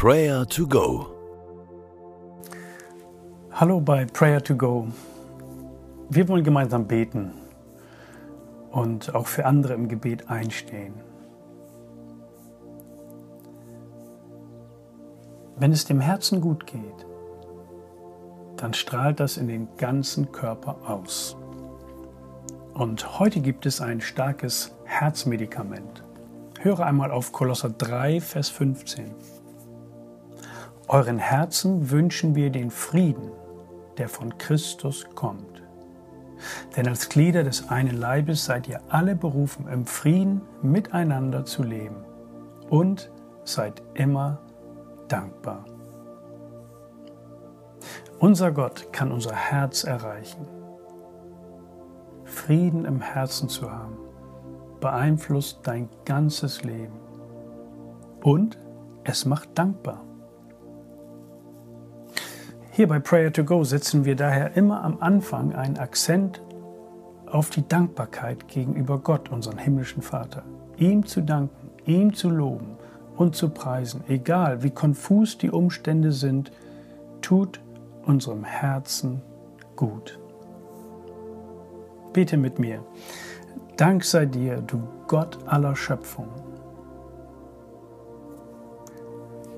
Prayer to Go. Hallo bei Prayer to Go. Wir wollen gemeinsam beten und auch für andere im Gebet einstehen. Wenn es dem Herzen gut geht, dann strahlt das in den ganzen Körper aus. Und heute gibt es ein starkes Herzmedikament. Höre einmal auf Kolosser 3, Vers 15. Euren Herzen wünschen wir den Frieden, der von Christus kommt. Denn als Glieder des einen Leibes seid ihr alle berufen, im Frieden miteinander zu leben und seid immer dankbar. Unser Gott kann unser Herz erreichen. Frieden im Herzen zu haben, beeinflusst dein ganzes Leben. Und es macht dankbar. Hier bei Prayer to Go setzen wir daher immer am Anfang einen Akzent auf die Dankbarkeit gegenüber Gott, unseren himmlischen Vater. Ihm zu danken, ihm zu loben und zu preisen, egal wie konfus die Umstände sind, tut unserem Herzen gut. Bete mit mir. Dank sei dir, du Gott aller Schöpfung.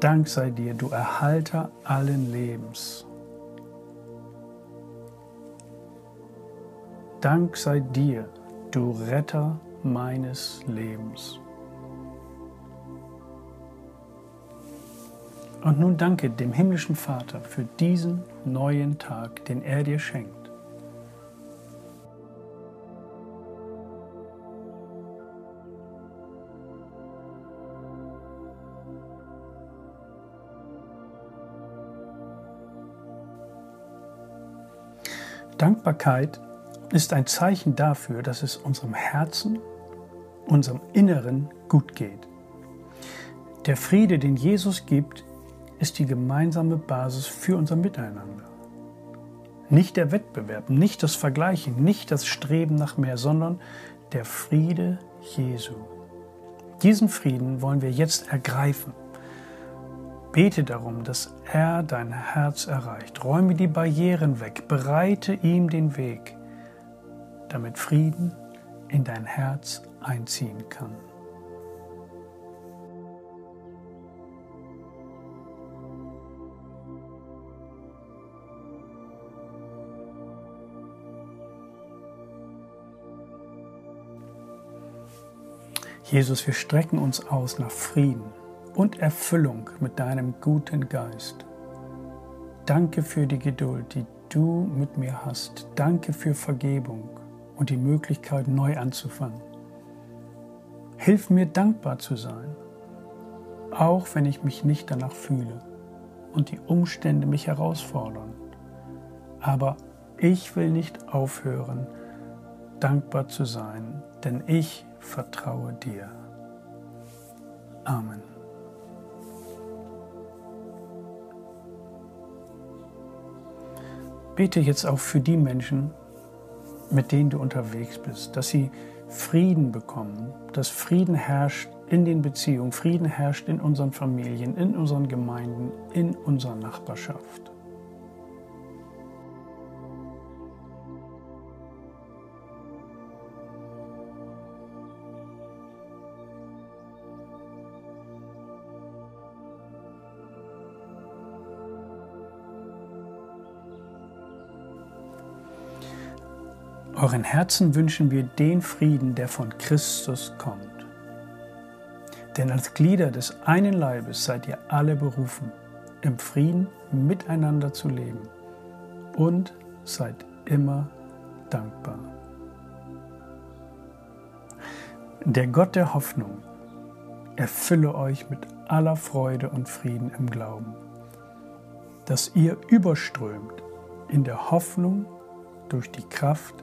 Dank sei dir, du Erhalter allen Lebens. Dank sei dir, du Retter meines Lebens. Und nun danke dem himmlischen Vater für diesen neuen Tag, den er dir schenkt. Dankbarkeit ist ein Zeichen dafür, dass es unserem Herzen, unserem Inneren gut geht. Der Friede, den Jesus gibt, ist die gemeinsame Basis für unser Miteinander. Nicht der Wettbewerb, nicht das Vergleichen, nicht das Streben nach mehr, sondern der Friede Jesu. Diesen Frieden wollen wir jetzt ergreifen. Bete darum, dass er dein Herz erreicht. Räume die Barrieren weg, bereite ihm den Weg, damit Frieden in dein Herz einziehen kann. Jesus, wir strecken uns aus nach Frieden und Erfüllung mit deinem guten Geist. Danke für die Geduld, die du mit mir hast. Danke für Vergebung und die Möglichkeit, neu anzufangen. Hilf mir dankbar zu sein, auch wenn ich mich nicht danach fühle und die Umstände mich herausfordern. Aber ich will nicht aufhören, dankbar zu sein, denn ich vertraue dir. Amen. Bete jetzt auch für die Menschen, mit denen du unterwegs bist, dass sie Frieden bekommen, dass Frieden herrscht in den Beziehungen, Frieden herrscht in unseren Familien, in unseren Gemeinden, in unserer Nachbarschaft. Euren Herzen wünschen wir den Frieden, der von Christus kommt. Denn als Glieder des einen Leibes seid ihr alle berufen, im Frieden miteinander zu leben und seid immer dankbar. Der Gott der Hoffnung erfülle euch mit aller Freude und Frieden im Glauben, dass ihr überströmt in der Hoffnung durch die Kraft